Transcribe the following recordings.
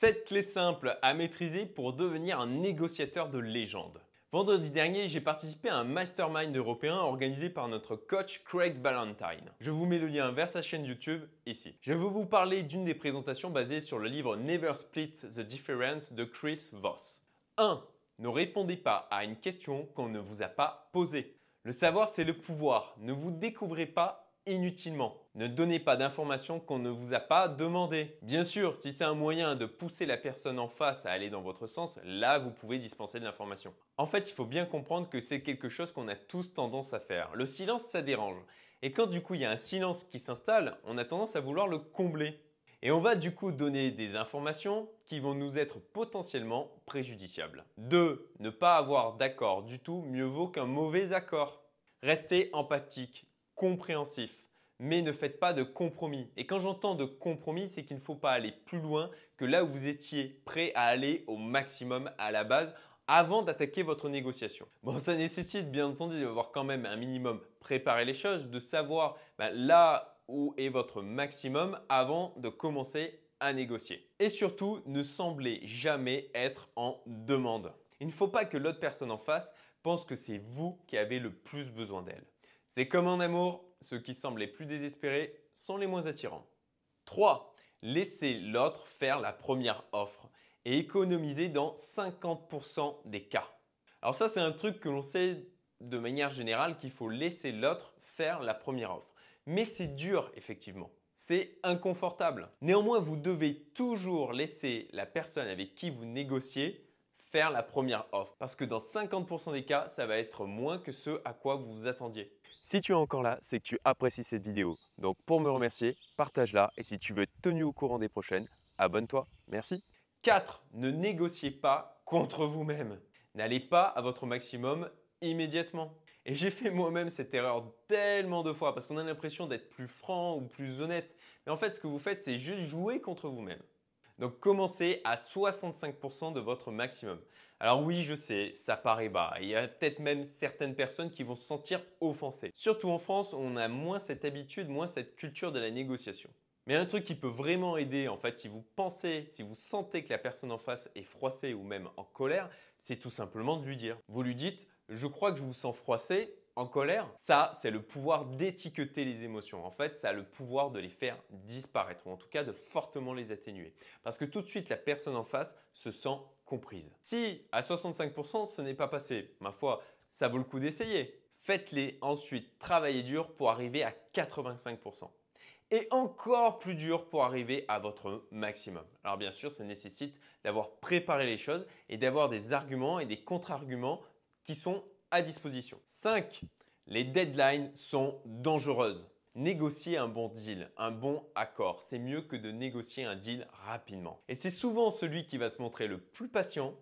7 clés simples à maîtriser pour devenir un négociateur de légende. Vendredi dernier, j'ai participé à un mastermind européen organisé par notre coach Craig Ballantyne. Je vous mets le lien vers sa chaîne YouTube ici. Je vais vous parler d'une des présentations basées sur le livre Never Split the Difference de Chris Voss. 1. Ne répondez pas à une question qu'on ne vous a pas posée. Le savoir, c'est le pouvoir. Ne vous découvrez pas inutilement. Ne donnez pas d'informations qu'on ne vous a pas demandées. Bien sûr, si c'est un moyen de pousser la personne en face à aller dans votre sens, là, vous pouvez dispenser de l'information. En fait, il faut bien comprendre que c'est quelque chose qu'on a tous tendance à faire. Le silence, ça dérange. Et quand du coup, il y a un silence qui s'installe, on a tendance à vouloir le combler. Et on va du coup donner des informations qui vont nous être potentiellement préjudiciables. 2. Ne pas avoir d'accord du tout, mieux vaut qu'un mauvais accord. Restez empathique, compréhensif, mais ne faites pas de compromis. Et quand j'entends de compromis, c'est qu'il ne faut pas aller plus loin que là où vous étiez prêt à aller au maximum à la base avant d'attaquer votre négociation. Bon, ça nécessite bien entendu d'avoir quand même un minimum préparé les choses, de savoir ben, là où est votre maximum avant de commencer à négocier. Et surtout, ne semblez jamais être en demande. Il ne faut pas que l'autre personne en face pense que c'est vous qui avez le plus besoin d'elle. C'est comme en amour, ceux qui semblent les plus désespérés sont les moins attirants. 3. Laissez l'autre faire la première offre et économiser dans 50% des cas. Alors ça, c'est un truc que l'on sait de manière générale qu'il faut laisser l'autre faire la première offre. Mais c'est dur, effectivement. C'est inconfortable. Néanmoins, vous devez toujours laisser la personne avec qui vous négociez faire la première offre. Parce que dans 50% des cas, ça va être moins que ce à quoi vous vous attendiez. Si tu es encore là, c'est que tu apprécies cette vidéo. Donc pour me remercier, partage-la et si tu veux être tenu au courant des prochaines, abonne-toi. Merci. 4. Ne négociez pas contre vous-même. N'allez pas à votre maximum immédiatement. Et j'ai fait moi-même cette erreur tellement de fois parce qu'on a l'impression d'être plus franc ou plus honnête. Mais en fait, ce que vous faites, c'est juste jouer contre vous-même. Donc commencez à 65% de votre maximum. Alors oui, je sais, ça paraît bas. Il y a peut-être même certaines personnes qui vont se sentir offensées. Surtout en France, on a moins cette habitude, moins cette culture de la négociation. Mais un truc qui peut vraiment aider, en fait, si vous pensez, si vous sentez que la personne en face est froissée ou même en colère, c'est tout simplement de lui dire. Vous lui dites, je crois que je vous sens froissé, en colère, ça, c'est le pouvoir d'étiqueter les émotions. En fait, ça a le pouvoir de les faire disparaître, ou en tout cas de fortement les atténuer. Parce que tout de suite, la personne en face se sent comprise. Si à 65%, ce n'est pas passé, ma foi, ça vaut le coup d'essayer. Faites-les ensuite travailler dur pour arriver à 85%. Et encore plus dur pour arriver à votre maximum. Alors bien sûr, ça nécessite d'avoir préparé les choses et d'avoir des arguments et des contre-arguments qui sont à disposition. 5. Les deadlines sont dangereuses. Négocier un bon deal, un bon accord, c'est mieux que de négocier un deal rapidement. Et c'est souvent celui qui va se montrer le plus patient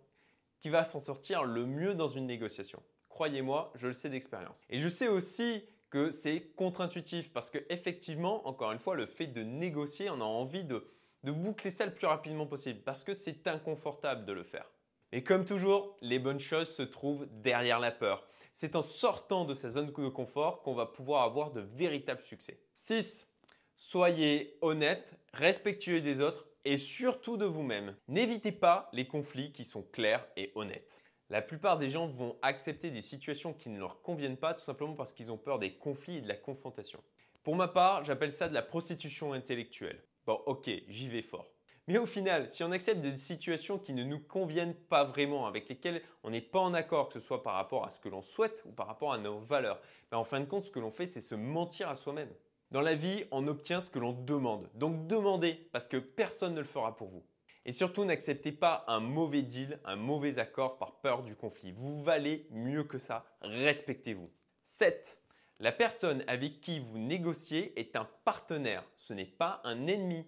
qui va s'en sortir le mieux dans une négociation. Croyez-moi, je le sais d'expérience. Et je sais aussi que c'est contre-intuitif parce que effectivement, encore une fois, le fait de négocier, on a envie de, de boucler ça le plus rapidement possible parce que c'est inconfortable de le faire. Et comme toujours, les bonnes choses se trouvent derrière la peur. C'est en sortant de sa zone de confort qu'on va pouvoir avoir de véritables succès. 6. Soyez honnête, respectueux des autres et surtout de vous-même. N'évitez pas les conflits qui sont clairs et honnêtes. La plupart des gens vont accepter des situations qui ne leur conviennent pas tout simplement parce qu'ils ont peur des conflits et de la confrontation. Pour ma part, j'appelle ça de la prostitution intellectuelle. Bon, ok, j'y vais fort. Mais au final, si on accepte des situations qui ne nous conviennent pas vraiment, avec lesquelles on n'est pas en accord, que ce soit par rapport à ce que l'on souhaite ou par rapport à nos valeurs, ben en fin de compte, ce que l'on fait, c'est se mentir à soi-même. Dans la vie, on obtient ce que l'on demande. Donc demandez, parce que personne ne le fera pour vous. Et surtout, n'acceptez pas un mauvais deal, un mauvais accord par peur du conflit. Vous valez mieux que ça. Respectez-vous. 7. La personne avec qui vous négociez est un partenaire. Ce n'est pas un ennemi.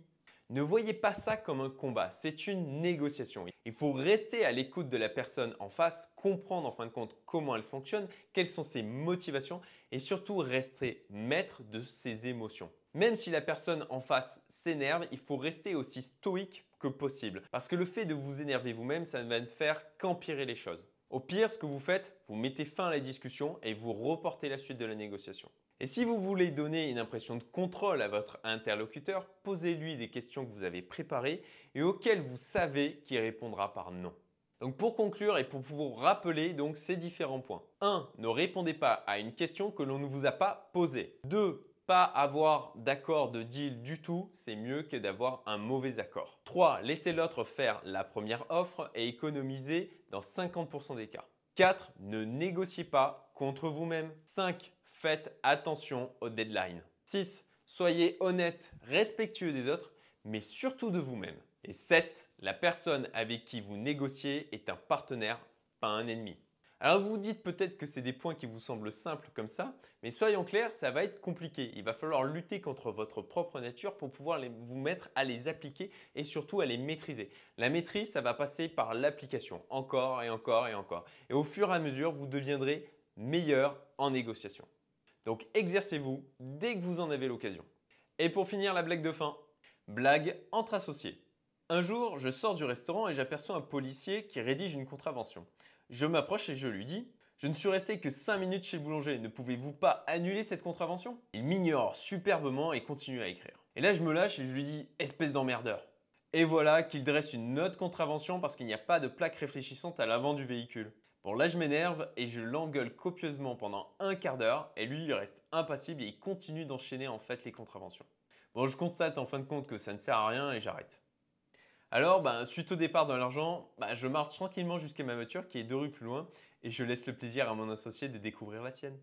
Ne voyez pas ça comme un combat, c'est une négociation. Il faut rester à l'écoute de la personne en face, comprendre en fin de compte comment elle fonctionne, quelles sont ses motivations et surtout rester maître de ses émotions. Même si la personne en face s'énerve, il faut rester aussi stoïque que possible. Parce que le fait de vous énerver vous-même, ça ne va faire qu'empirer les choses. Au pire, ce que vous faites, vous mettez fin à la discussion et vous reportez la suite de la négociation. Et si vous voulez donner une impression de contrôle à votre interlocuteur, posez-lui des questions que vous avez préparées et auxquelles vous savez qu'il répondra par non. Donc pour conclure et pour vous rappeler donc ces différents points. 1. Ne répondez pas à une question que l'on ne vous a pas posée. 2. Pas avoir d'accord de deal du tout, c'est mieux que d'avoir un mauvais accord. 3. Laissez l'autre faire la première offre et économiser dans 50% des cas. 4. Ne négociez pas contre vous-même. 5. Faites attention aux deadlines. 6. Soyez honnête, respectueux des autres, mais surtout de vous-même. Et 7. La personne avec qui vous négociez est un partenaire, pas un ennemi. Alors vous vous dites peut-être que c'est des points qui vous semblent simples comme ça, mais soyons clairs, ça va être compliqué. Il va falloir lutter contre votre propre nature pour pouvoir vous mettre à les appliquer et surtout à les maîtriser. La maîtrise, ça va passer par l'application, encore et encore et encore. Et au fur et à mesure, vous deviendrez meilleur en négociation. Donc exercez-vous dès que vous en avez l'occasion. Et pour finir, la blague de fin. Blague entre associés. Un jour, je sors du restaurant et j'aperçois un policier qui rédige une contravention. Je m'approche et je lui dis Je ne suis resté que 5 minutes chez le boulanger, ne pouvez-vous pas annuler cette contravention? Il m'ignore superbement et continue à écrire. Et là, je me lâche et je lui dis Espèce d'emmerdeur. Et voilà qu'il dresse une autre contravention parce qu'il n'y a pas de plaque réfléchissante à l'avant du véhicule. Bon là je m'énerve et je l'engueule copieusement pendant un quart d'heure et lui il reste impassible et il continue d'enchaîner en fait les contraventions. Bon je constate en fin de compte que ça ne sert à rien et j'arrête. Alors, ben, suite au départ de l'argent, ben, je marche tranquillement jusqu'à ma voiture qui est deux rues plus loin et je laisse le plaisir à mon associé de découvrir la sienne.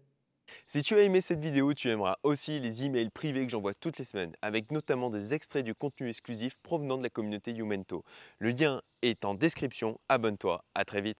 Si tu as aimé cette vidéo, tu aimeras aussi les emails privés que j'envoie toutes les semaines, avec notamment des extraits du contenu exclusif provenant de la communauté Youmento. Le lien est en description, abonne-toi, à très vite